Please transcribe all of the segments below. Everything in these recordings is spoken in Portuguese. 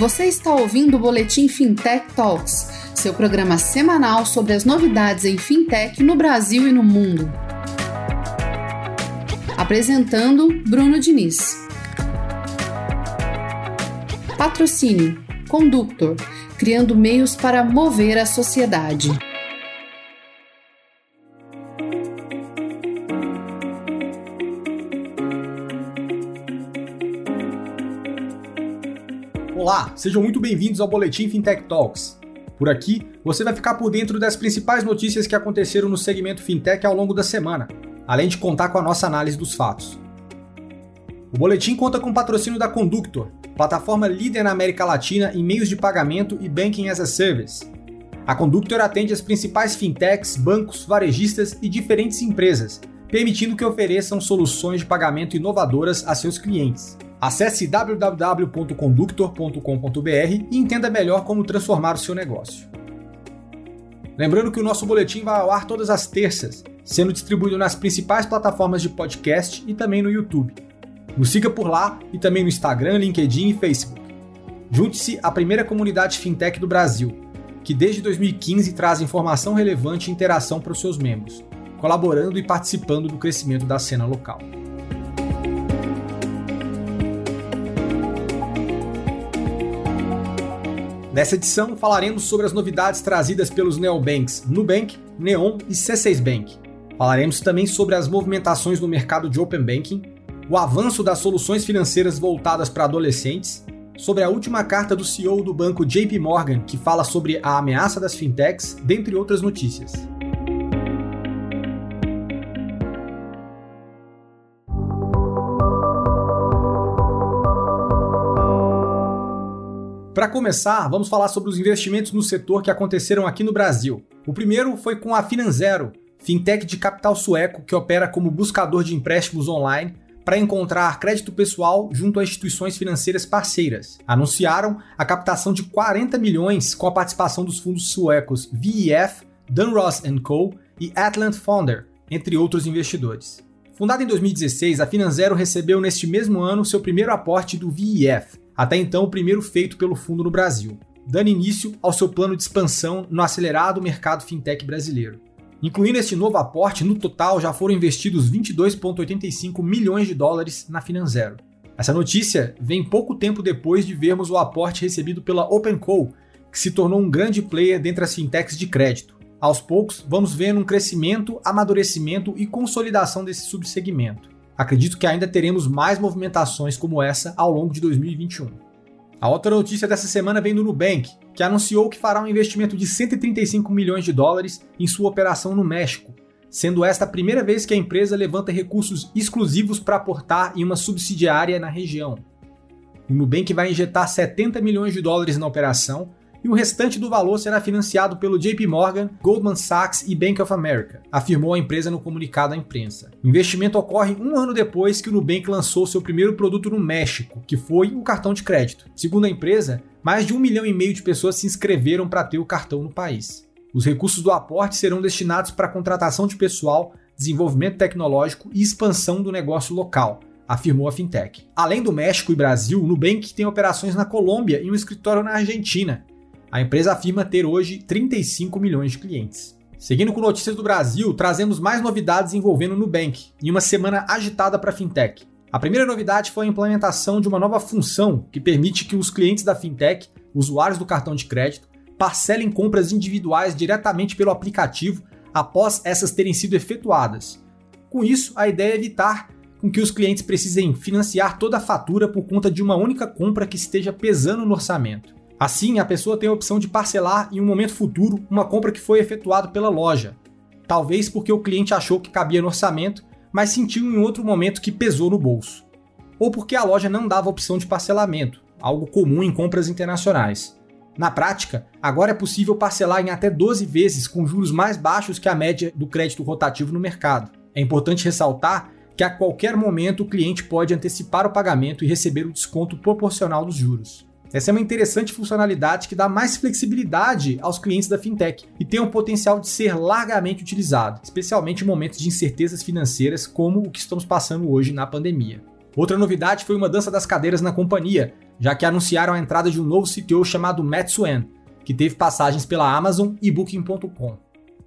Você está ouvindo o Boletim Fintech Talks, seu programa semanal sobre as novidades em fintech no Brasil e no mundo. Apresentando Bruno Diniz. Patrocínio Conductor, criando meios para mover a sociedade. Olá, sejam muito bem-vindos ao Boletim Fintech Talks. Por aqui, você vai ficar por dentro das principais notícias que aconteceram no segmento fintech ao longo da semana, além de contar com a nossa análise dos fatos. O boletim conta com o patrocínio da Conductor, plataforma líder na América Latina em meios de pagamento e banking as a service. A Conductor atende as principais fintechs, bancos, varejistas e diferentes empresas, permitindo que ofereçam soluções de pagamento inovadoras a seus clientes. Acesse www.conductor.com.br e entenda melhor como transformar o seu negócio. Lembrando que o nosso boletim vai ao ar todas as terças, sendo distribuído nas principais plataformas de podcast e também no YouTube. Nos siga por lá e também no Instagram, LinkedIn e Facebook. Junte-se à primeira comunidade fintech do Brasil, que desde 2015 traz informação relevante e interação para os seus membros, colaborando e participando do crescimento da cena local. Nessa edição, falaremos sobre as novidades trazidas pelos neobanks Nubank, Neon e C6 Bank. Falaremos também sobre as movimentações no mercado de Open Banking, o avanço das soluções financeiras voltadas para adolescentes, sobre a última carta do CEO do banco JP Morgan, que fala sobre a ameaça das fintechs, dentre outras notícias. Para começar, vamos falar sobre os investimentos no setor que aconteceram aqui no Brasil. O primeiro foi com a Finanzero, fintech de capital sueco que opera como buscador de empréstimos online para encontrar crédito pessoal junto a instituições financeiras parceiras. Anunciaram a captação de 40 milhões com a participação dos fundos suecos VEF, Dunross Co. e Atlant Founder, entre outros investidores. Fundada em 2016, a Finanzero recebeu neste mesmo ano seu primeiro aporte do VEF, até então o primeiro feito pelo fundo no Brasil, dando início ao seu plano de expansão no acelerado mercado fintech brasileiro. Incluindo este novo aporte, no total já foram investidos 22,85 milhões de dólares na Finanzero. Essa notícia vem pouco tempo depois de vermos o aporte recebido pela OpenCo, que se tornou um grande player dentre as fintechs de crédito. Aos poucos, vamos vendo um crescimento, amadurecimento e consolidação desse subsegmento. Acredito que ainda teremos mais movimentações como essa ao longo de 2021. A outra notícia dessa semana vem do Nubank, que anunciou que fará um investimento de 135 milhões de dólares em sua operação no México, sendo esta a primeira vez que a empresa levanta recursos exclusivos para aportar em uma subsidiária na região. O Nubank vai injetar 70 milhões de dólares na operação, e o restante do valor será financiado pelo JP Morgan, Goldman Sachs e Bank of America, afirmou a empresa no comunicado à imprensa. O investimento ocorre um ano depois que o Nubank lançou seu primeiro produto no México, que foi o cartão de crédito. Segundo a empresa, mais de um milhão e meio de pessoas se inscreveram para ter o cartão no país. Os recursos do aporte serão destinados para a contratação de pessoal, desenvolvimento tecnológico e expansão do negócio local, afirmou a fintech. Além do México e Brasil, o Nubank tem operações na Colômbia e um escritório na Argentina, a empresa afirma ter hoje 35 milhões de clientes. Seguindo com notícias do Brasil, trazemos mais novidades envolvendo o Nubank, em uma semana agitada para a fintech. A primeira novidade foi a implementação de uma nova função que permite que os clientes da fintech, usuários do cartão de crédito, parcelem compras individuais diretamente pelo aplicativo após essas terem sido efetuadas. Com isso, a ideia é evitar com que os clientes precisem financiar toda a fatura por conta de uma única compra que esteja pesando no orçamento. Assim, a pessoa tem a opção de parcelar em um momento futuro uma compra que foi efetuada pela loja. Talvez porque o cliente achou que cabia no orçamento, mas sentiu em outro momento que pesou no bolso. Ou porque a loja não dava opção de parcelamento, algo comum em compras internacionais. Na prática, agora é possível parcelar em até 12 vezes com juros mais baixos que a média do crédito rotativo no mercado. É importante ressaltar que a qualquer momento o cliente pode antecipar o pagamento e receber o desconto proporcional dos juros. Essa é uma interessante funcionalidade que dá mais flexibilidade aos clientes da fintech e tem o potencial de ser largamente utilizado, especialmente em momentos de incertezas financeiras como o que estamos passando hoje na pandemia. Outra novidade foi uma dança das cadeiras na companhia, já que anunciaram a entrada de um novo CTO chamado Matt Swan, que teve passagens pela Amazon e Booking.com.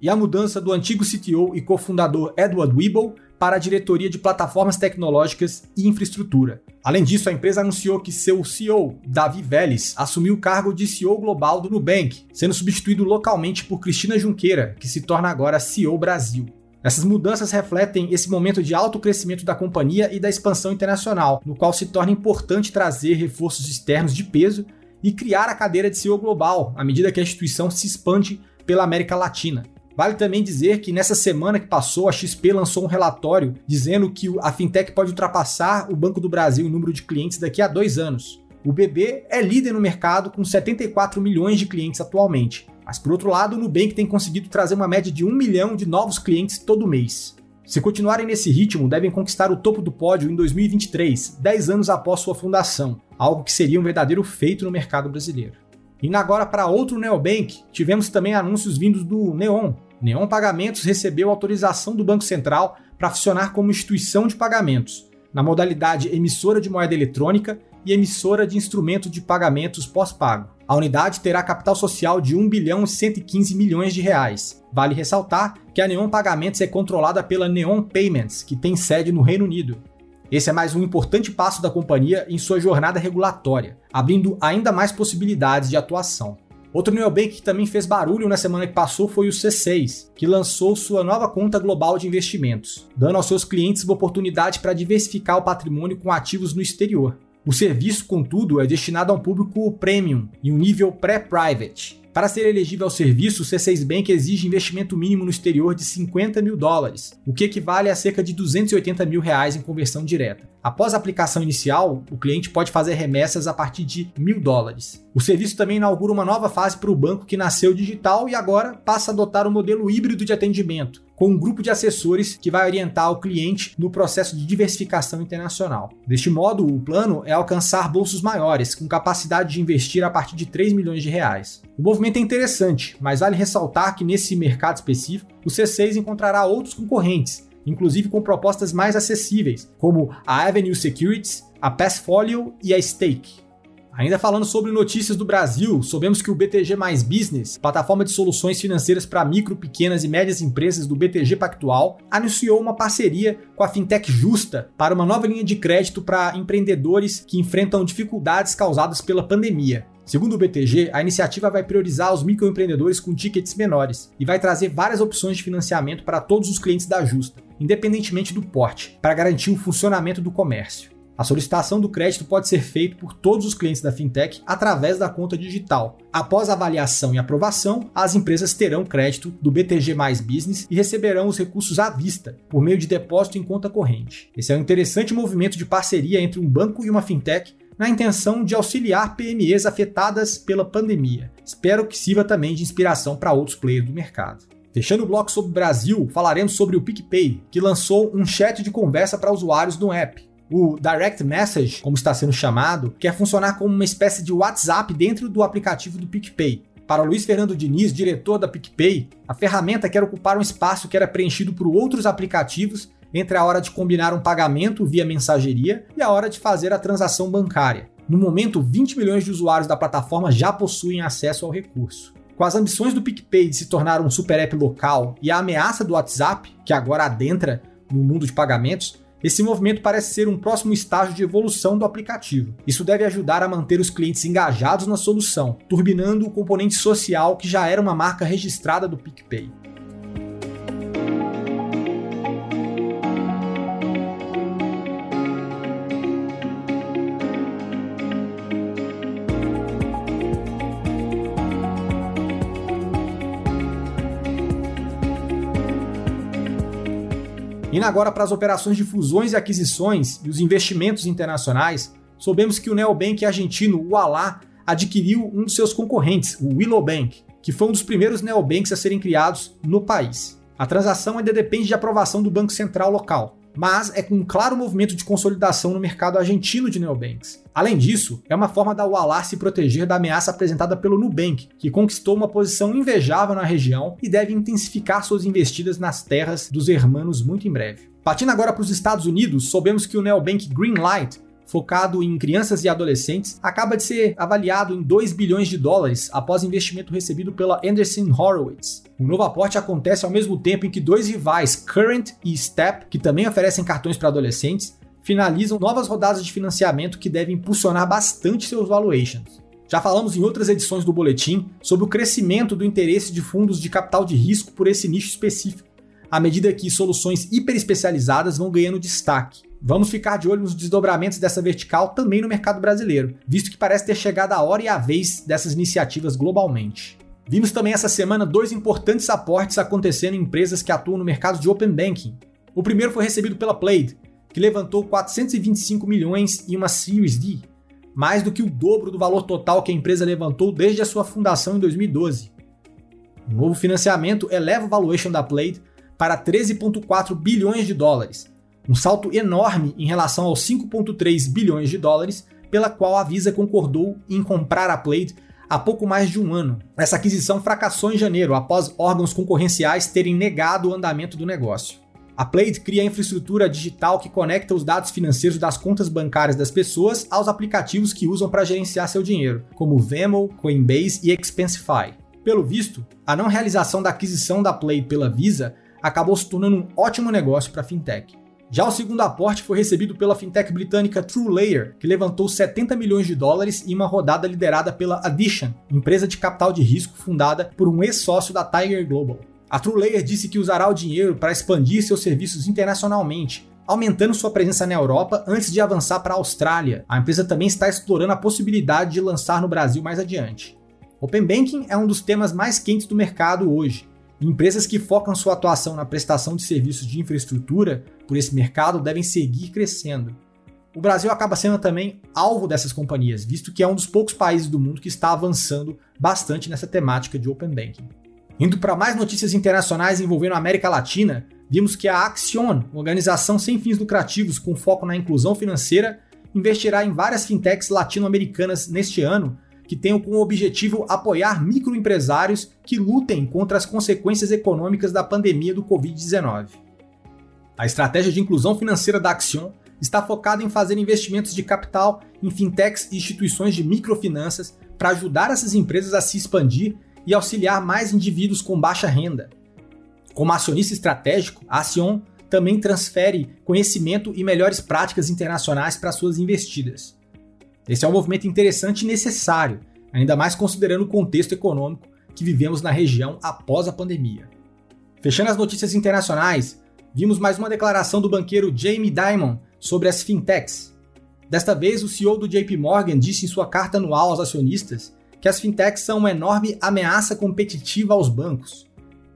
E a mudança do antigo CTO e cofundador Edward Weeble para a diretoria de plataformas tecnológicas e infraestrutura. Além disso, a empresa anunciou que seu CEO, Davi Vélez, assumiu o cargo de CEO global do Nubank, sendo substituído localmente por Cristina Junqueira, que se torna agora CEO Brasil. Essas mudanças refletem esse momento de alto crescimento da companhia e da expansão internacional, no qual se torna importante trazer reforços externos de peso e criar a cadeira de CEO global à medida que a instituição se expande pela América Latina. Vale também dizer que nessa semana que passou, a XP lançou um relatório dizendo que a fintech pode ultrapassar o Banco do Brasil em número de clientes daqui a dois anos. O BB é líder no mercado com 74 milhões de clientes atualmente. Mas por outro lado, o Nubank tem conseguido trazer uma média de 1 milhão de novos clientes todo mês. Se continuarem nesse ritmo, devem conquistar o topo do pódio em 2023, 10 anos após sua fundação, algo que seria um verdadeiro feito no mercado brasileiro. Indo agora para outro neobank, tivemos também anúncios vindos do Neon, Neon Pagamentos recebeu autorização do Banco Central para funcionar como instituição de pagamentos, na modalidade emissora de moeda eletrônica e emissora de instrumento de pagamentos pós-pago. A unidade terá capital social de 1 bilhão e 115 milhões de reais. Vale ressaltar que a Neon Pagamentos é controlada pela Neon Payments, que tem sede no Reino Unido. Esse é mais um importante passo da companhia em sua jornada regulatória, abrindo ainda mais possibilidades de atuação. Outro neobank que também fez barulho na semana que passou foi o C6, que lançou sua nova conta global de investimentos, dando aos seus clientes uma oportunidade para diversificar o patrimônio com ativos no exterior. O serviço, contudo, é destinado a um público premium e um nível pré-private, para ser elegível ao serviço, o C6 Bank exige investimento mínimo no exterior de 50 mil dólares, o que equivale a cerca de 280 mil reais em conversão direta. Após a aplicação inicial, o cliente pode fazer remessas a partir de mil dólares. O serviço também inaugura uma nova fase para o banco que nasceu digital e agora passa a adotar o um modelo híbrido de atendimento, com um grupo de assessores que vai orientar o cliente no processo de diversificação internacional. Deste modo, o plano é alcançar bolsos maiores, com capacidade de investir a partir de 3 milhões de reais. O movimento é interessante, mas vale ressaltar que nesse mercado específico, o C6 encontrará outros concorrentes, inclusive com propostas mais acessíveis, como a Avenue Securities, a Passfolio e a Stake. Ainda falando sobre notícias do Brasil, soubemos que o BTG Mais Business, plataforma de soluções financeiras para micro, pequenas e médias empresas do BTG Pactual, anunciou uma parceria com a fintech Justa para uma nova linha de crédito para empreendedores que enfrentam dificuldades causadas pela pandemia. Segundo o BTG, a iniciativa vai priorizar os microempreendedores com tickets menores e vai trazer várias opções de financiamento para todos os clientes da Justa, independentemente do porte, para garantir o funcionamento do comércio. A solicitação do crédito pode ser feita por todos os clientes da fintech através da conta digital. Após avaliação e aprovação, as empresas terão crédito do BTG Mais Business e receberão os recursos à vista, por meio de depósito em conta corrente. Esse é um interessante movimento de parceria entre um banco e uma fintech na intenção de auxiliar PMEs afetadas pela pandemia. Espero que sirva também de inspiração para outros players do mercado. Fechando o bloco sobre o Brasil, falaremos sobre o PicPay, que lançou um chat de conversa para usuários no app. O Direct Message, como está sendo chamado, quer funcionar como uma espécie de WhatsApp dentro do aplicativo do PicPay. Para Luiz Fernando Diniz, diretor da PicPay, a ferramenta quer ocupar um espaço que era preenchido por outros aplicativos entre a hora de combinar um pagamento via mensageria e a hora de fazer a transação bancária. No momento, 20 milhões de usuários da plataforma já possuem acesso ao recurso. Com as ambições do PicPay de se tornar um super app local e a ameaça do WhatsApp, que agora adentra no mundo de pagamentos, esse movimento parece ser um próximo estágio de evolução do aplicativo. Isso deve ajudar a manter os clientes engajados na solução, turbinando o componente social que já era uma marca registrada do PicPay. Indo agora para as operações de fusões e aquisições e os investimentos internacionais, soubemos que o neobank argentino Ualá adquiriu um dos seus concorrentes, o Willow Bank, que foi um dos primeiros neobanks a serem criados no país. A transação ainda depende de aprovação do Banco Central local mas é com um claro movimento de consolidação no mercado argentino de neobanks. Além disso, é uma forma da Ualá se proteger da ameaça apresentada pelo Nubank, que conquistou uma posição invejável na região e deve intensificar suas investidas nas terras dos hermanos muito em breve. Partindo agora para os Estados Unidos, soubemos que o neobank Greenlight focado em crianças e adolescentes, acaba de ser avaliado em 2 bilhões de dólares após investimento recebido pela Anderson Horowitz. O novo aporte acontece ao mesmo tempo em que dois rivais, Current e Step, que também oferecem cartões para adolescentes, finalizam novas rodadas de financiamento que devem impulsionar bastante seus valuations. Já falamos em outras edições do boletim sobre o crescimento do interesse de fundos de capital de risco por esse nicho específico, à medida que soluções hiperespecializadas vão ganhando destaque. Vamos ficar de olho nos desdobramentos dessa vertical também no mercado brasileiro, visto que parece ter chegado a hora e a vez dessas iniciativas globalmente. Vimos também essa semana dois importantes aportes acontecendo em empresas que atuam no mercado de Open Banking. O primeiro foi recebido pela Plaid, que levantou 425 milhões em uma Series D, mais do que o dobro do valor total que a empresa levantou desde a sua fundação em 2012. O novo financiamento eleva o valuation da Plaid para 13,4 bilhões de dólares, um salto enorme em relação aos 5,3 bilhões de dólares pela qual a Visa concordou em comprar a Plaid há pouco mais de um ano. Essa aquisição fracassou em janeiro, após órgãos concorrenciais terem negado o andamento do negócio. A Plaid cria a infraestrutura digital que conecta os dados financeiros das contas bancárias das pessoas aos aplicativos que usam para gerenciar seu dinheiro, como Venmo, Coinbase e Expensify. Pelo visto, a não realização da aquisição da Plaid pela Visa acabou se tornando um ótimo negócio para a fintech. Já o segundo aporte foi recebido pela fintech britânica TrueLayer, que levantou 70 milhões de dólares em uma rodada liderada pela Addition, empresa de capital de risco fundada por um ex-sócio da Tiger Global. A TrueLayer disse que usará o dinheiro para expandir seus serviços internacionalmente, aumentando sua presença na Europa antes de avançar para a Austrália. A empresa também está explorando a possibilidade de lançar no Brasil mais adiante. Open Banking é um dos temas mais quentes do mercado hoje. Empresas que focam sua atuação na prestação de serviços de infraestrutura por esse mercado devem seguir crescendo. O Brasil acaba sendo também alvo dessas companhias, visto que é um dos poucos países do mundo que está avançando bastante nessa temática de Open Banking. Indo para mais notícias internacionais envolvendo a América Latina, vimos que a Axion, organização sem fins lucrativos com foco na inclusão financeira, investirá em várias fintechs latino-americanas neste ano, que tenham como objetivo apoiar microempresários que lutem contra as consequências econômicas da pandemia do Covid-19. A estratégia de inclusão financeira da Axion está focada em fazer investimentos de capital em fintechs e instituições de microfinanças para ajudar essas empresas a se expandir e auxiliar mais indivíduos com baixa renda. Como acionista estratégico, a Acion também transfere conhecimento e melhores práticas internacionais para suas investidas. Esse é um movimento interessante e necessário, ainda mais considerando o contexto econômico que vivemos na região após a pandemia. Fechando as notícias internacionais, vimos mais uma declaração do banqueiro Jamie Dimon sobre as fintechs. Desta vez, o CEO do JP Morgan disse em sua carta anual aos acionistas que as fintechs são uma enorme ameaça competitiva aos bancos.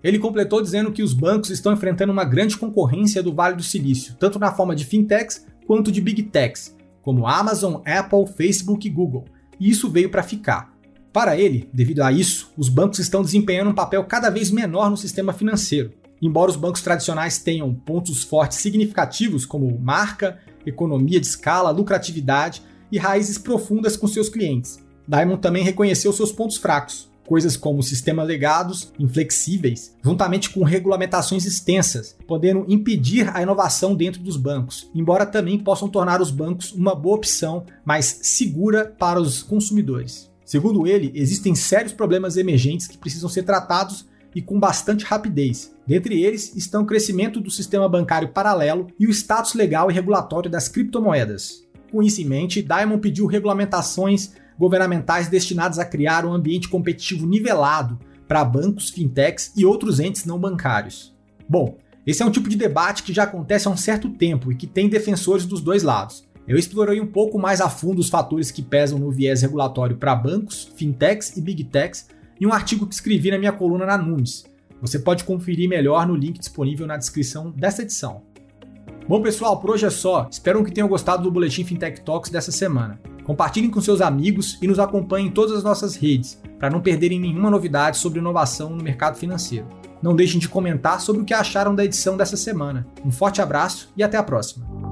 Ele completou dizendo que os bancos estão enfrentando uma grande concorrência do Vale do Silício, tanto na forma de fintechs quanto de big techs, como Amazon, Apple, Facebook e Google, e isso veio para ficar. Para ele, devido a isso, os bancos estão desempenhando um papel cada vez menor no sistema financeiro. Embora os bancos tradicionais tenham pontos fortes significativos como marca, economia de escala, lucratividade e raízes profundas com seus clientes, Diamond também reconheceu seus pontos fracos, coisas como sistemas legados, inflexíveis, juntamente com regulamentações extensas, podendo impedir a inovação dentro dos bancos, embora também possam tornar os bancos uma boa opção mais segura para os consumidores. Segundo ele, existem sérios problemas emergentes que precisam ser tratados e com bastante rapidez. Dentre eles estão o crescimento do sistema bancário paralelo e o status legal e regulatório das criptomoedas. Com isso em mente, Diamond pediu regulamentações governamentais destinados a criar um ambiente competitivo nivelado para bancos, fintechs e outros entes não bancários. Bom, esse é um tipo de debate que já acontece há um certo tempo e que tem defensores dos dois lados. Eu explorei um pouco mais a fundo os fatores que pesam no viés regulatório para bancos, fintechs e big techs em um artigo que escrevi na minha coluna na Nunes. Você pode conferir melhor no link disponível na descrição dessa edição. Bom, pessoal, por hoje é só. Espero que tenham gostado do Boletim Fintech Talks dessa semana. Compartilhem com seus amigos e nos acompanhem em todas as nossas redes, para não perderem nenhuma novidade sobre inovação no mercado financeiro. Não deixem de comentar sobre o que acharam da edição dessa semana. Um forte abraço e até a próxima!